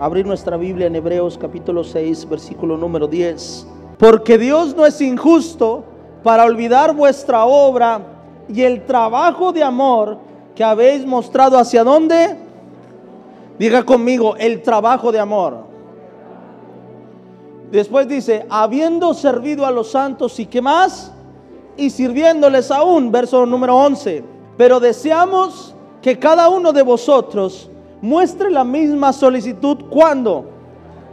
abrir nuestra Biblia en Hebreos capítulo 6, versículo número 10. Porque Dios no es injusto para olvidar vuestra obra y el trabajo de amor que habéis mostrado hacia dónde. Diga conmigo, el trabajo de amor. Después dice, habiendo servido a los santos y qué más, y sirviéndoles aún, verso número 11. Pero deseamos que cada uno de vosotros muestre la misma solicitud cuando,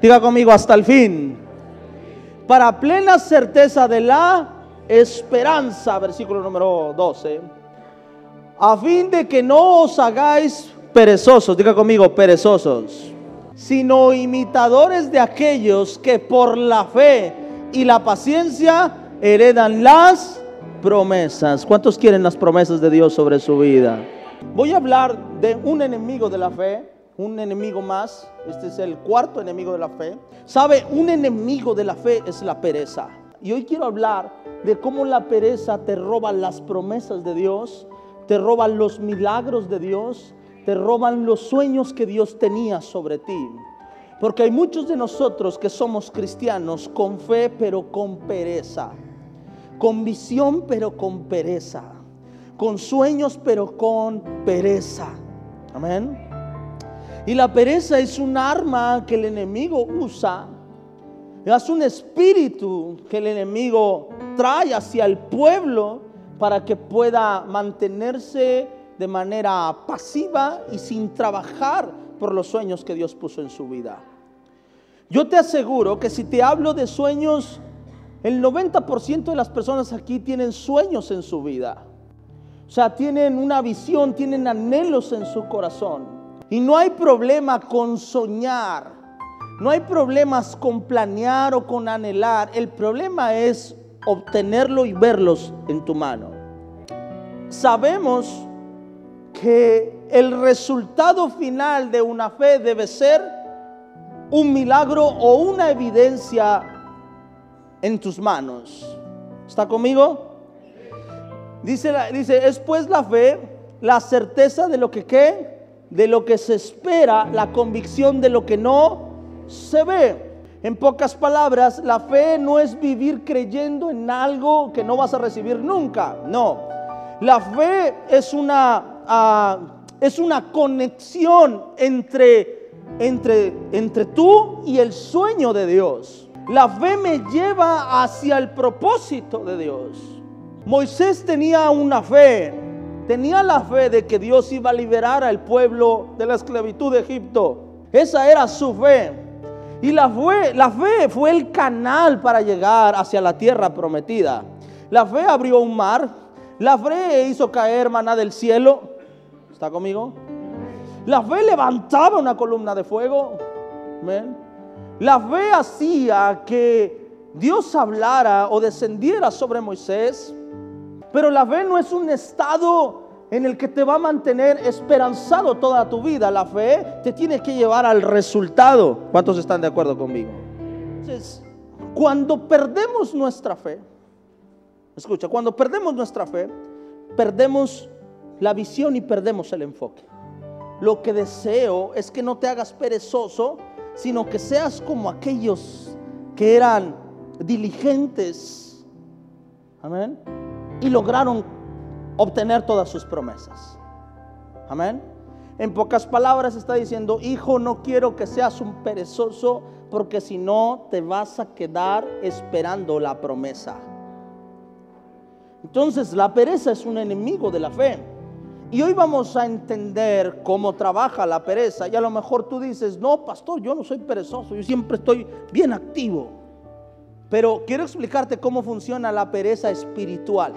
diga conmigo, hasta el fin, para plena certeza de la esperanza, versículo número 12, a fin de que no os hagáis perezosos, diga conmigo, perezosos sino imitadores de aquellos que por la fe y la paciencia heredan las promesas. ¿Cuántos quieren las promesas de Dios sobre su vida? Voy a hablar de un enemigo de la fe, un enemigo más. Este es el cuarto enemigo de la fe. ¿Sabe? Un enemigo de la fe es la pereza. Y hoy quiero hablar de cómo la pereza te roba las promesas de Dios, te roba los milagros de Dios, te roban los sueños que Dios tenía sobre ti. Porque hay muchos de nosotros que somos cristianos con fe pero con pereza, con visión pero con pereza, con sueños pero con pereza. Amén. Y la pereza es un arma que el enemigo usa. Es un espíritu que el enemigo trae hacia el pueblo para que pueda mantenerse de manera pasiva y sin trabajar por los sueños que Dios puso en su vida. Yo te aseguro que si te hablo de sueños, el 90% de las personas aquí tienen sueños en su vida. O sea, tienen una visión, tienen anhelos en su corazón. Y no hay problema con soñar. No hay problemas con planear o con anhelar. El problema es obtenerlo y verlos en tu mano. Sabemos que el resultado final de una fe debe ser un milagro o una evidencia en tus manos. ¿Está conmigo? Dice, dice, es pues la fe, la certeza de lo que qué, de lo que se espera, la convicción de lo que no se ve. En pocas palabras, la fe no es vivir creyendo en algo que no vas a recibir nunca. No. La fe es una es una conexión entre, entre, entre tú y el sueño de Dios. La fe me lleva hacia el propósito de Dios. Moisés tenía una fe, tenía la fe de que Dios iba a liberar al pueblo de la esclavitud de Egipto. Esa era su fe. Y la fe, la fe fue el canal para llegar hacia la tierra prometida. La fe abrió un mar, la fe hizo caer maná del cielo, ¿Está conmigo? La fe levantaba una columna de fuego. La fe hacía que Dios hablara o descendiera sobre Moisés. Pero la fe no es un estado en el que te va a mantener esperanzado toda tu vida. La fe te tiene que llevar al resultado. ¿Cuántos están de acuerdo conmigo? Entonces, cuando perdemos nuestra fe, escucha, cuando perdemos nuestra fe, perdemos la visión y perdemos el enfoque. Lo que deseo es que no te hagas perezoso, sino que seas como aquellos que eran diligentes. Amén. Y lograron obtener todas sus promesas. Amén. En pocas palabras está diciendo, hijo, no quiero que seas un perezoso, porque si no te vas a quedar esperando la promesa. Entonces la pereza es un enemigo de la fe. Y hoy vamos a entender cómo trabaja la pereza. Y a lo mejor tú dices, no, pastor, yo no soy perezoso, yo siempre estoy bien activo. Pero quiero explicarte cómo funciona la pereza espiritual.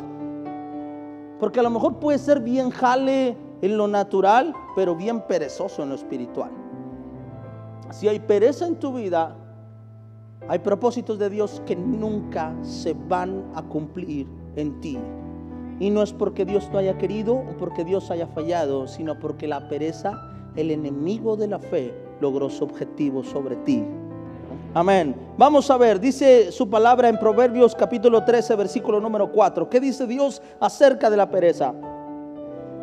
Porque a lo mejor puede ser bien jale en lo natural, pero bien perezoso en lo espiritual. Si hay pereza en tu vida, hay propósitos de Dios que nunca se van a cumplir en ti. Y no es porque Dios no haya querido o porque Dios haya fallado, sino porque la pereza, el enemigo de la fe, logró su objetivo sobre ti. Amén. Vamos a ver, dice su palabra en Proverbios capítulo 13, versículo número 4. ¿Qué dice Dios acerca de la pereza?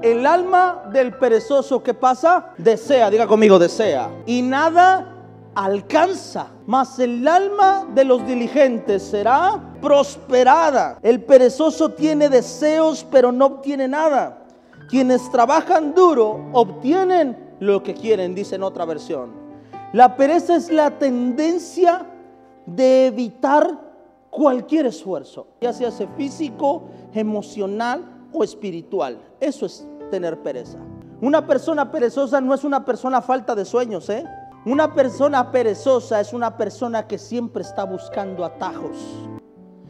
El alma del perezoso que pasa, desea, diga conmigo, desea. Y nada alcanza, mas el alma de los diligentes será prosperada. El perezoso tiene deseos, pero no obtiene nada. Quienes trabajan duro obtienen lo que quieren, dice en otra versión. La pereza es la tendencia de evitar cualquier esfuerzo, ya sea físico, emocional o espiritual. Eso es tener pereza. Una persona perezosa no es una persona falta de sueños, ¿eh? Una persona perezosa es una persona que siempre está buscando atajos.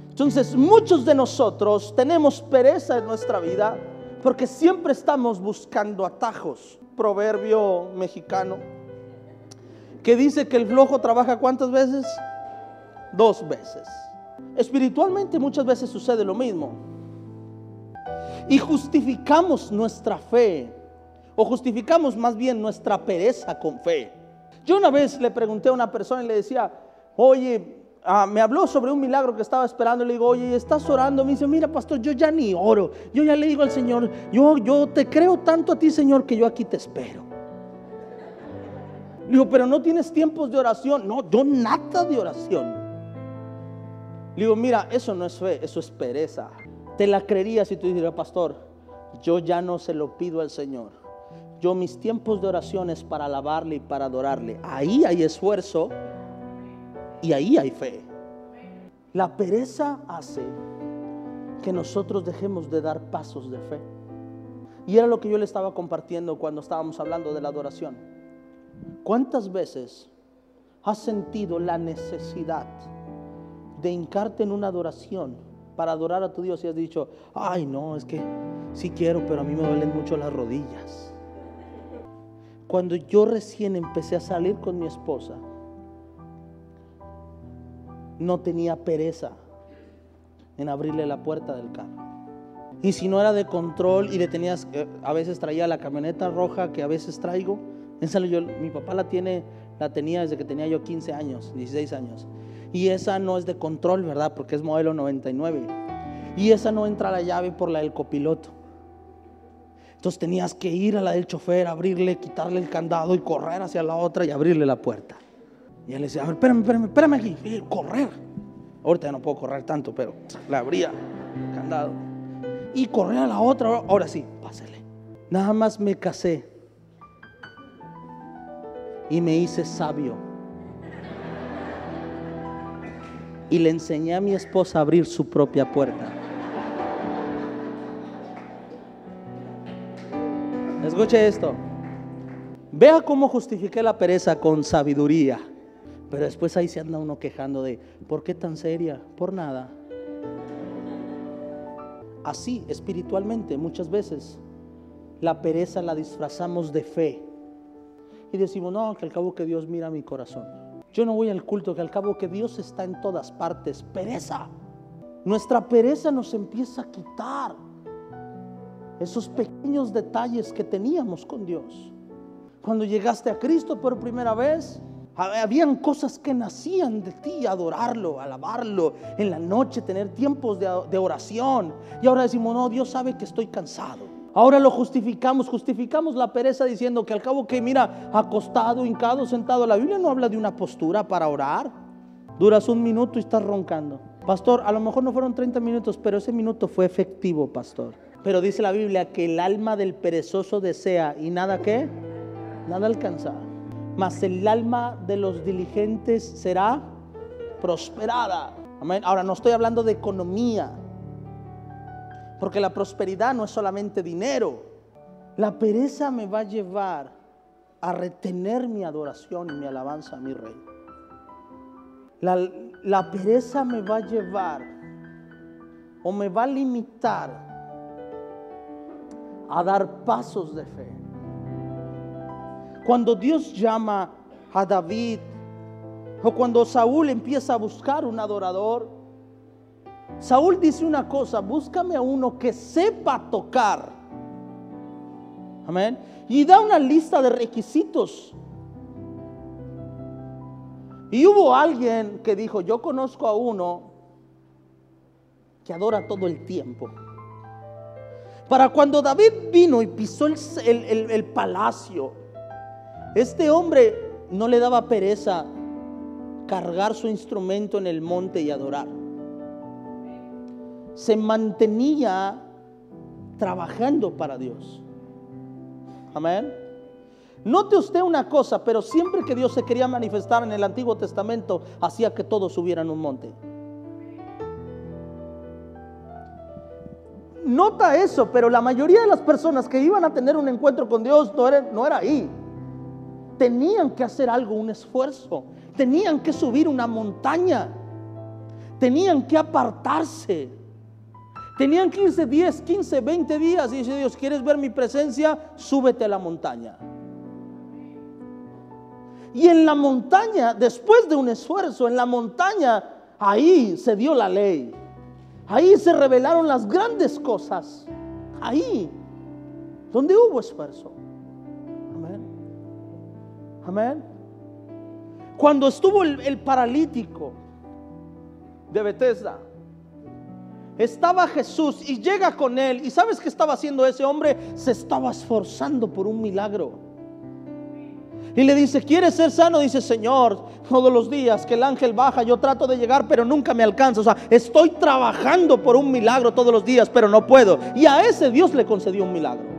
Entonces, muchos de nosotros tenemos pereza en nuestra vida porque siempre estamos buscando atajos. Proverbio mexicano que dice que el flojo trabaja cuántas veces? Dos veces. Espiritualmente muchas veces sucede lo mismo. Y justificamos nuestra fe, o justificamos más bien nuestra pereza con fe. Yo una vez le pregunté a una persona y le decía, oye, Ah, me habló sobre un milagro que estaba esperando. Le digo, oye, ¿estás orando? Me dice, mira, pastor, yo ya ni oro. Yo ya le digo al Señor, yo, yo te creo tanto a ti, Señor, que yo aquí te espero. Digo, pero no tienes tiempos de oración. No, yo nada de oración. Digo, mira, eso no es fe, eso es pereza. Te la creería si tú dijeras, pastor, yo ya no se lo pido al Señor. Yo mis tiempos de oración es para alabarle y para adorarle. Ahí hay esfuerzo y ahí hay fe. La pereza hace que nosotros dejemos de dar pasos de fe. Y era lo que yo le estaba compartiendo cuando estábamos hablando de la adoración. ¿Cuántas veces has sentido la necesidad de hincarte en una adoración para adorar a tu Dios y has dicho, ay no, es que sí quiero, pero a mí me duelen mucho las rodillas? Cuando yo recién empecé a salir con mi esposa, no tenía pereza en abrirle la puerta del carro. Y si no era de control y le tenías, eh, a veces traía la camioneta roja que a veces traigo, esa yo, mi papá la tiene, la tenía desde que tenía yo 15 años, 16 años. Y esa no es de control, ¿verdad? Porque es modelo 99. Y esa no entra la llave por la del copiloto. Entonces tenías que ir a la del chofer, abrirle, quitarle el candado y correr hacia la otra y abrirle la puerta. Y él decía, a ver, espérame, espérame, espérame aquí. Y correr. Ahorita ya no puedo correr tanto, pero la abría, candado. Y correr a la otra, ahora sí, pásele. Nada más me casé. Y me hice sabio. Y le enseñé a mi esposa a abrir su propia puerta. Escuche esto. Vea cómo justifiqué la pereza con sabiduría. Pero después ahí se anda uno quejando de, ¿por qué tan seria? Por nada. Así, espiritualmente, muchas veces, la pereza la disfrazamos de fe. Y decimos, no, que al cabo que Dios mira mi corazón. Yo no voy al culto, que al cabo que Dios está en todas partes. Pereza. Nuestra pereza nos empieza a quitar esos pequeños detalles que teníamos con Dios. Cuando llegaste a Cristo por primera vez, habían cosas que nacían de ti, adorarlo, alabarlo, en la noche tener tiempos de, oración. Y ahora decimos, no, Dios sabe que estoy cansado. Ahora lo justificamos, justificamos la pereza diciendo que al cabo que mira, acostado, hincado, sentado, la Biblia no habla de una postura para orar. Duras un minuto y estás roncando. Pastor, a lo mejor no fueron 30 minutos, pero ese minuto fue efectivo, pastor. Pero dice la Biblia que el alma del perezoso desea y nada que, nada alcanzar mas el alma de los diligentes será prosperada. Amén. Ahora no estoy hablando de economía, porque la prosperidad no es solamente dinero. La pereza me va a llevar a retener mi adoración y mi alabanza a mi rey. La, la pereza me va a llevar o me va a limitar a dar pasos de fe. Cuando Dios llama a David o cuando Saúl empieza a buscar un adorador, Saúl dice una cosa, búscame a uno que sepa tocar. Amén. Y da una lista de requisitos. Y hubo alguien que dijo, yo conozco a uno que adora todo el tiempo. Para cuando David vino y pisó el, el palacio, este hombre no le daba pereza cargar su instrumento en el monte y adorar. Se mantenía trabajando para Dios. Amén. Note usted una cosa, pero siempre que Dios se quería manifestar en el Antiguo Testamento, hacía que todos subieran un monte. Nota eso, pero la mayoría de las personas que iban a tener un encuentro con Dios no era, no era ahí. Tenían que hacer algo, un esfuerzo. Tenían que subir una montaña. Tenían que apartarse. Tenían que irse 10, 15, 20 días y dice Dios, ¿quieres ver mi presencia? Súbete a la montaña. Y en la montaña, después de un esfuerzo, en la montaña, ahí se dio la ley. Ahí se revelaron las grandes cosas. Ahí, donde hubo esfuerzo. Amén. Amén. Cuando estuvo el, paralítico de Bethesda, estaba Jesús y llega con él. ¿Y sabes qué estaba haciendo ese hombre? Se estaba esforzando por un milagro. Y le dice, ¿quieres ser sano? Dice, Señor, todos los días que el ángel baja, yo trato de llegar, pero nunca me alcanza. O sea, estoy trabajando por un milagro todos los días, pero no puedo. Y a ese Dios le concedió un milagro.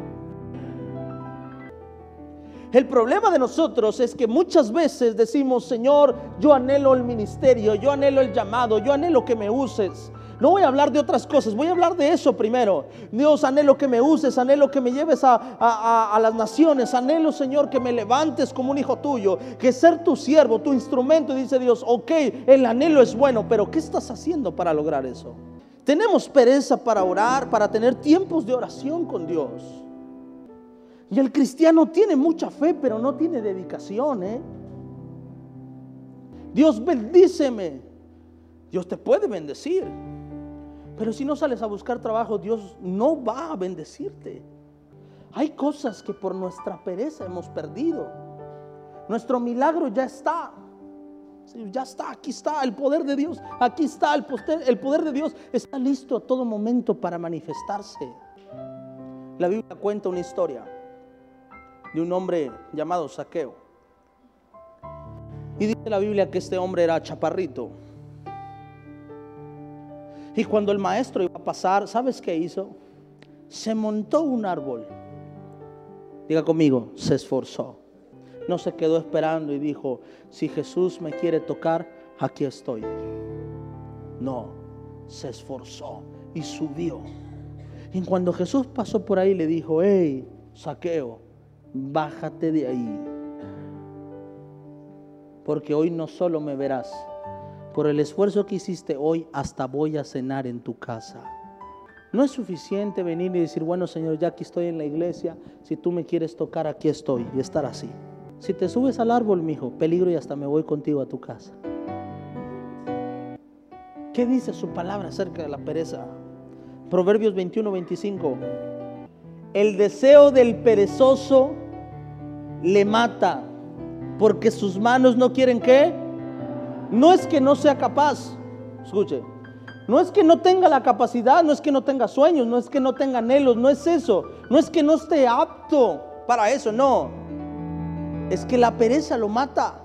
El problema de nosotros es que muchas veces decimos, Señor, yo anhelo el ministerio, yo anhelo el llamado, yo anhelo que me uses. No voy a hablar de otras cosas, voy a hablar de eso primero. Dios, anhelo que me uses, anhelo que me lleves a, las naciones, anhelo, Señor, que me levantes como un hijo tuyo, que ser tu siervo, tu instrumento. Dice Dios, ok, el anhelo es bueno, pero ¿qué estás haciendo para lograr eso? Tenemos pereza para orar, para tener tiempos de oración con Dios. Y el cristiano tiene mucha fe, pero no tiene dedicación. ¿eh? Dios bendíceme. Dios te puede bendecir. Pero si no sales a buscar trabajo, Dios no va a bendecirte. Hay cosas que por nuestra pereza hemos perdido. Nuestro milagro ya está. ya está, aquí está el poder de Dios. Aquí está el poder, el poder de Dios. Está listo a todo momento para manifestarse. La Biblia cuenta una historia de un hombre llamado Saqueo. Y dice la Biblia que este hombre era chaparrito y cuando el maestro iba a pasar, ¿sabes qué hizo? Se montó un árbol. Diga conmigo, se esforzó. No se quedó esperando y dijo, si Jesús me quiere tocar, aquí estoy. No, se esforzó y subió. Y cuando Jesús pasó por ahí, le dijo, hey, saqueo, bájate de ahí. Porque hoy no solo me verás, por el esfuerzo que hiciste hoy, hasta voy a cenar en tu casa. No es suficiente venir y decir, bueno Señor, ya aquí estoy en la iglesia, si tú me quieres tocar, aquí estoy, y estar así. Si te subes al árbol, mi hijo, peligro y hasta me voy contigo a tu casa. ¿Qué dice su palabra acerca de la pereza? Proverbios 21, 25. El deseo del perezoso le mata, porque sus manos no quieren qué? No es que no sea capaz, escuche, no es que no tenga la capacidad, no es que no tenga sueños, no es que no tenga anhelos, no es eso, no es que no esté apto para eso, no. Es que la pereza lo mata.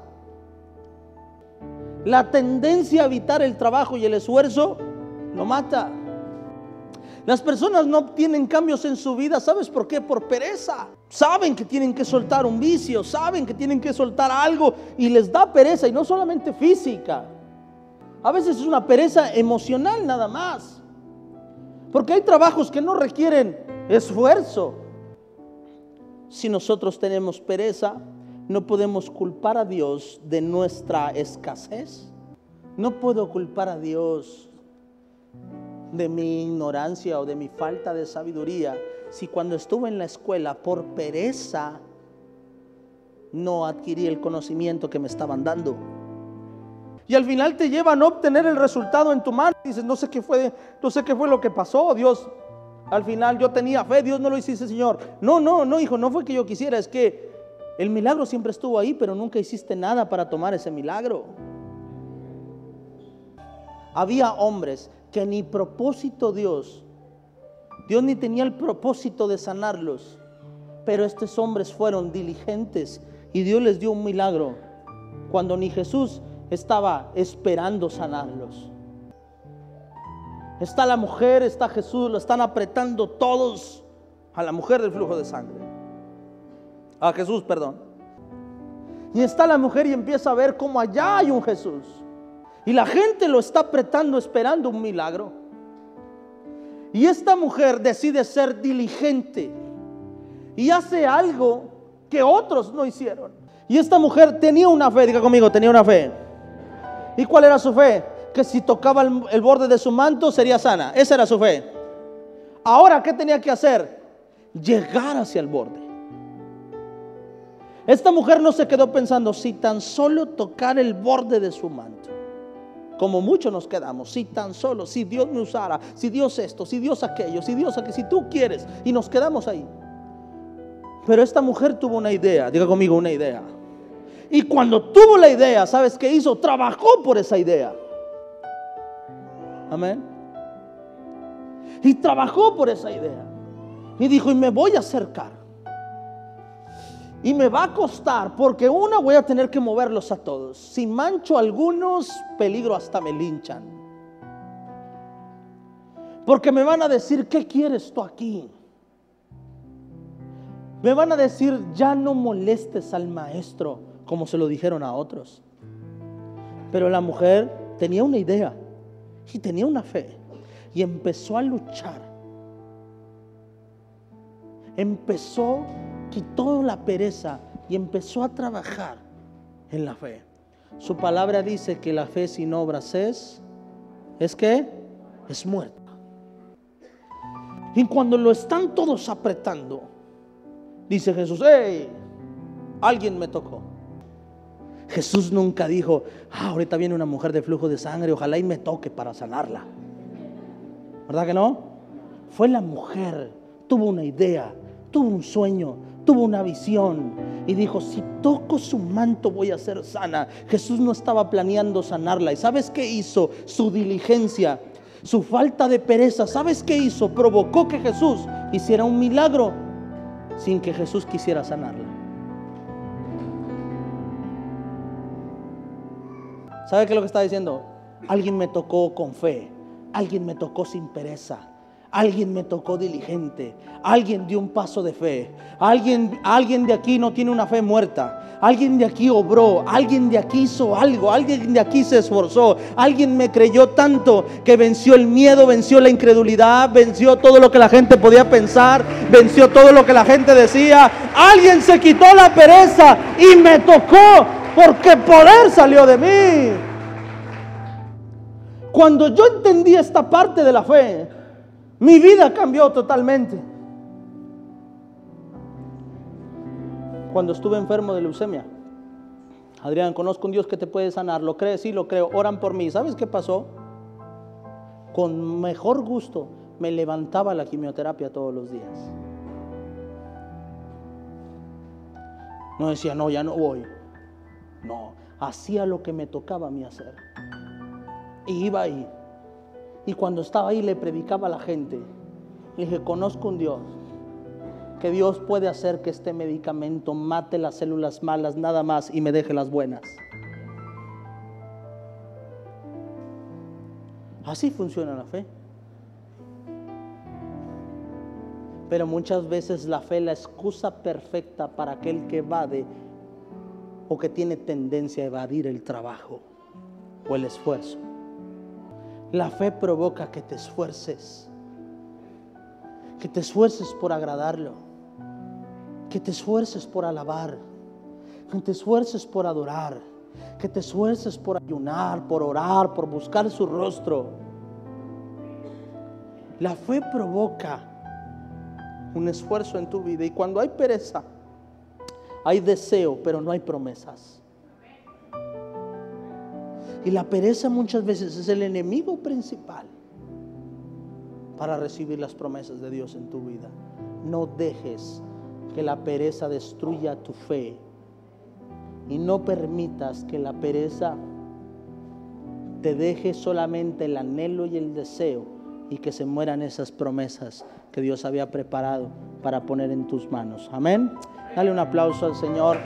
La tendencia a evitar el trabajo y el esfuerzo lo mata. Las personas no obtienen cambios en su vida, ¿sabes por qué? Por pereza. Saben que tienen que soltar un vicio, saben que tienen que soltar algo y les da pereza y no solamente física. A veces es una pereza emocional nada más. Porque hay trabajos que no requieren esfuerzo. Si nosotros tenemos pereza, no podemos culpar a Dios de nuestra escasez. No puedo culpar a Dios de mi ignorancia o de mi falta de sabiduría si cuando estuve en la escuela por pereza no adquirí el conocimiento que me estaban dando? Y al final te llevan a obtener el resultado en tu mano. dices, no sé qué fue, no sé qué fue lo que pasó, Dios. Al final yo tenía fe, Dios no lo hiciste, Señor. No, no, no, hijo, no fue que yo quisiera, es que el milagro siempre estuvo ahí, pero nunca hiciste nada para tomar ese milagro. Había hombres que ni propósito Dios, Dios ni tenía el propósito de sanarlos, pero estos hombres fueron diligentes y Dios les dio un milagro cuando ni Jesús estaba esperando sanarlos. Está la mujer, está Jesús, lo están apretando todos a la mujer del flujo de sangre. A Jesús, perdón. Y está la mujer y empieza a ver cómo allá hay un Jesús. Y la gente lo está apretando esperando un milagro. Y esta mujer decide ser diligente y hace algo que otros no hicieron. Y esta mujer tenía una fe, diga conmigo, tenía una fe. ¿Y cuál era su fe? Que si tocaba el, borde de su manto sería sana. Esa era su fe. Ahora, ¿qué tenía que hacer? Llegar hacia el borde. Esta mujer no se quedó pensando, si tan solo tocar el borde de su manto como muchos nos quedamos, si tan solo, si Dios me usara, si Dios esto, si Dios aquello, si Dios aquello, si tú quieres, y nos quedamos ahí. Pero esta mujer tuvo una idea, diga conmigo una idea. Y cuando tuvo la idea, ¿sabes qué hizo? Trabajó por esa idea. Amén. Y trabajó por esa idea. Y dijo, y me voy a acercar. Y me va a costar, porque una voy a tener que moverlos a todos. Si mancho algunos, peligro hasta me linchan. Porque me van a decir, ¿qué quieres tú aquí? Me van a decir, ya no molestes al maestro, como se lo dijeron a otros. Pero la mujer tenía una idea y tenía una fe y empezó a luchar. Empezó quitó la pereza y empezó a trabajar en la fe. Su palabra dice que la fe sin obras es, ¿es que Es muerta. Y cuando lo están todos apretando, dice Jesús, hey, alguien me tocó. Jesús nunca dijo, ah, ahorita viene una mujer de flujo de sangre, ojalá y me toque para sanarla. ¿Verdad que no? Fue la mujer, tuvo una idea, tuvo un sueño, tuvo una visión y dijo, si toco su manto voy a ser sana. Jesús no estaba planeando sanarla. ¿Y sabes qué hizo? Su diligencia, su falta de pereza. ¿Sabes qué hizo? Provocó que Jesús hiciera un milagro sin que Jesús quisiera sanarla. ¿Sabe qué es lo que está diciendo? Alguien me tocó con fe, alguien me tocó sin pereza. Alguien me tocó diligente. Alguien dio un paso de fe. Alguien, alguien de aquí no tiene una fe muerta. Alguien de aquí obró. Alguien de aquí hizo algo. Alguien de aquí se esforzó. Alguien me creyó tanto que venció el miedo, venció la incredulidad, venció todo lo que la gente podía pensar, venció todo lo que la gente decía. Alguien se quitó la pereza y me tocó porque poder salió de mí. Cuando yo entendí esta parte de la fe, mi vida cambió totalmente. Cuando estuve enfermo de leucemia, Adrián, conozco un Dios que te puede sanar. ¿Lo crees? Sí, lo creo. Oran por mí. ¿Sabes qué pasó? Con mejor gusto me levantaba la quimioterapia todos los días. No decía, no, ya no voy. No, hacía lo que me tocaba a mí hacer. Y iba ahí. Y cuando estaba ahí le predicaba a la gente. Le dije, conozco un Dios. Que Dios puede hacer que este medicamento mate las células malas nada más y me deje las buenas. Así funciona la fe. Pero muchas veces la fe es la excusa perfecta para aquel que evade o que tiene tendencia a evadir el trabajo o el esfuerzo. La fe provoca que te esfuerces, que te esfuerces por agradarlo, que te esfuerces por alabar, que te esfuerces por adorar, que te esfuerces por ayunar, por orar, por buscar su rostro. La fe provoca un esfuerzo en tu vida y cuando hay pereza, hay deseo, pero no hay promesas. Y la pereza muchas veces es el enemigo principal para recibir las promesas de Dios en tu vida. No dejes que la pereza destruya tu fe. Y no permitas que la pereza te deje solamente el anhelo y el deseo y que se mueran esas promesas que Dios había preparado para poner en tus manos. Amén. Dale un aplauso al Señor.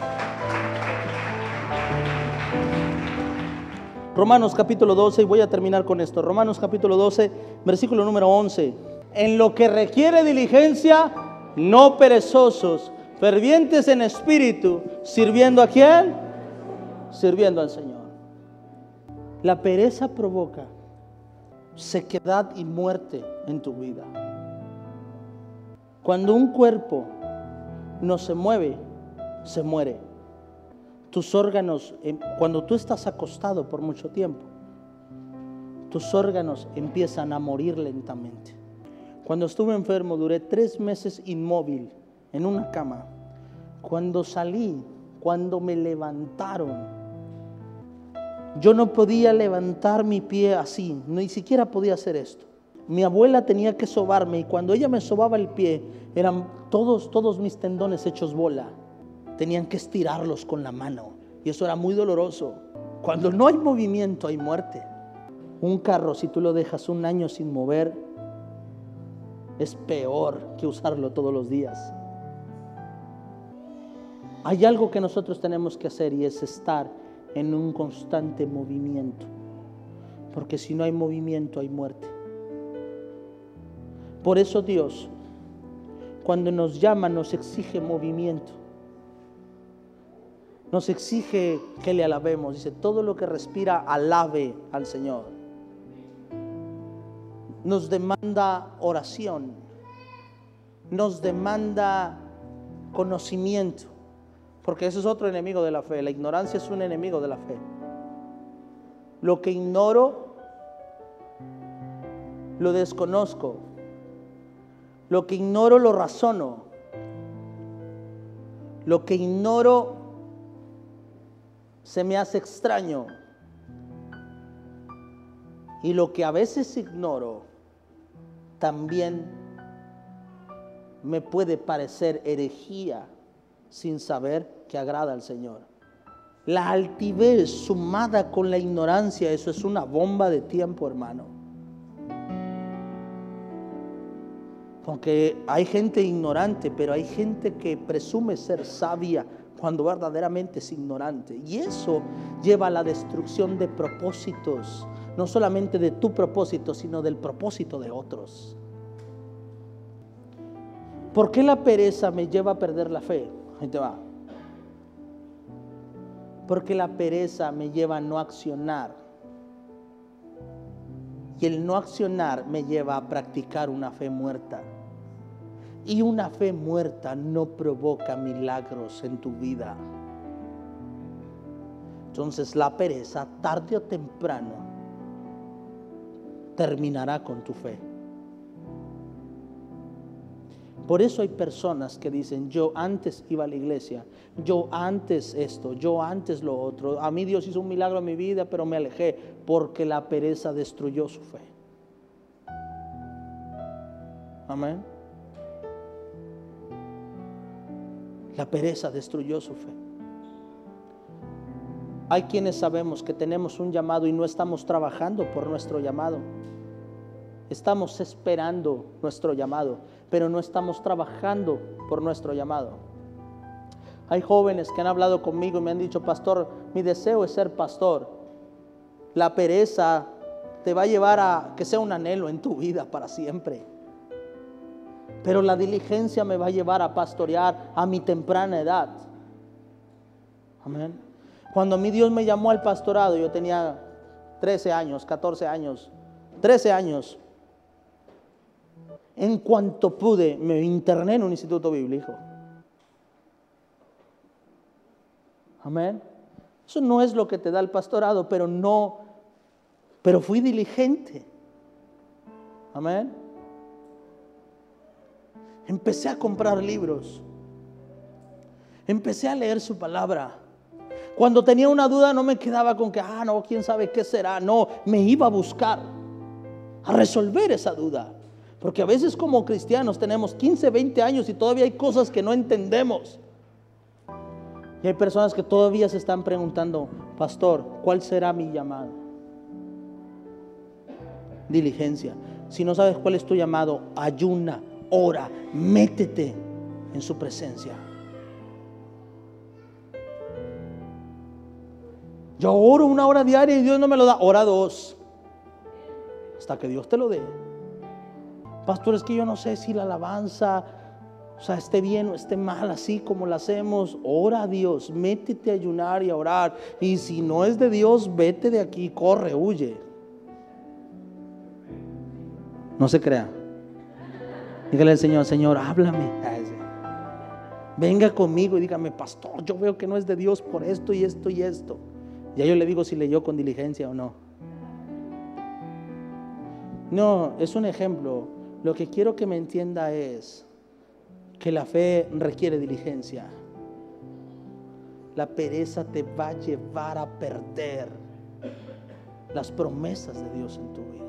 Romanos capítulo 12, y voy a terminar con esto. Romanos capítulo 12, versículo número 11. En lo que requiere diligencia, no perezosos, fervientes en espíritu, sirviendo a quién? Sirviendo al Señor. La pereza provoca sequedad y muerte en tu vida. Cuando un cuerpo no se mueve, se muere. Tus órganos, em, cuando tú estás acostado por mucho tiempo, tus órganos empiezan a morir lentamente. Cuando estuve enfermo, duré tres meses inmóvil en una cama. Cuando salí, cuando me levantaron, yo no podía levantar mi pie así, ni siquiera podía hacer esto. Mi abuela tenía que sobarme y cuando ella me sobaba el pie, eran todos, todos mis tendones hechos bola. Tenían que estirarlos con la mano y eso era muy doloroso. Cuando no hay movimiento hay muerte. Un carro, si tú lo dejas un año sin mover, es peor que usarlo todos los días. Hay algo que nosotros tenemos que hacer y es estar en un constante movimiento. Porque si no hay movimiento hay muerte. Por eso Dios, cuando nos llama, nos exige movimiento. Nos exige que le alabemos. Dice, todo lo que respira, alabe al Señor. Nos demanda oración. Nos demanda conocimiento. Porque ese es otro enemigo de la fe. La ignorancia es un enemigo de la fe. Lo que ignoro, lo desconozco. Lo que ignoro, lo razono. Lo que ignoro, se me hace extraño. Y lo que a veces ignoro, también me puede parecer herejía sin saber que agrada al Señor. La altivez sumada con la ignorancia, eso es una bomba de tiempo, hermano. Porque hay gente ignorante, pero hay gente que presume ser sabia cuando verdaderamente es ignorante. Y eso lleva a la destrucción de propósitos, no solamente de tu propósito, sino del propósito de otros. ¿Por qué la pereza me lleva a perder la fe? Ahí te va. Porque la pereza me lleva a no accionar. Y el no accionar me lleva a practicar una fe muerta. Y una fe muerta no provoca milagros en tu vida. Entonces la pereza, tarde o temprano, terminará con tu fe. Por eso hay personas que dicen, yo antes iba a la iglesia, yo antes esto, yo antes lo otro. A mí Dios hizo un milagro en mi vida, pero me alejé porque la pereza destruyó su fe. Amén. La pereza destruyó su fe. Hay quienes sabemos que tenemos un llamado y no estamos trabajando por nuestro llamado. Estamos esperando nuestro llamado, pero no estamos trabajando por nuestro llamado. Hay jóvenes que han hablado conmigo y me han dicho, pastor, mi deseo es ser pastor. La pereza te va a llevar a que sea un anhelo en tu vida para siempre. Pero la diligencia me va a llevar a pastorear a mi temprana edad. Amén. Cuando a mí Dios me llamó al pastorado, yo tenía 13 años, 14 años, 13 años. En cuanto pude, me interné en un instituto bíblico. Amén. Eso no es lo que te da el pastorado, pero no, pero fui diligente. Amén. Empecé a comprar libros. Empecé a leer su palabra. Cuando tenía una duda no me quedaba con que, ah, no, quién sabe qué será. No, me iba a buscar, a resolver esa duda. Porque a veces como cristianos tenemos 15, 20 años y todavía hay cosas que no entendemos. Y hay personas que todavía se están preguntando, pastor, ¿cuál será mi llamado? Diligencia. Si no sabes cuál es tu llamado, ayuna, ora, métete en su presencia. Yo oro una hora diaria y Dios no me lo da. Ora dos. Hasta que Dios te lo dé. Pastor, es que yo no sé si la alabanza, o sea, esté bien o esté mal, así como la hacemos. Ora a Dios, métete a ayunar y a orar. Y si no es de Dios, vete de aquí, corre, huye. No se crea. Dígale al Señor, Señor, háblame. Venga conmigo y dígame, pastor, yo veo que no es de Dios por esto y esto y esto. Ya yo le digo si leyó con diligencia o no. No, es un ejemplo. Lo que quiero que me entienda es que la fe requiere diligencia. La pereza te va a llevar a perder las promesas de Dios en tu vida.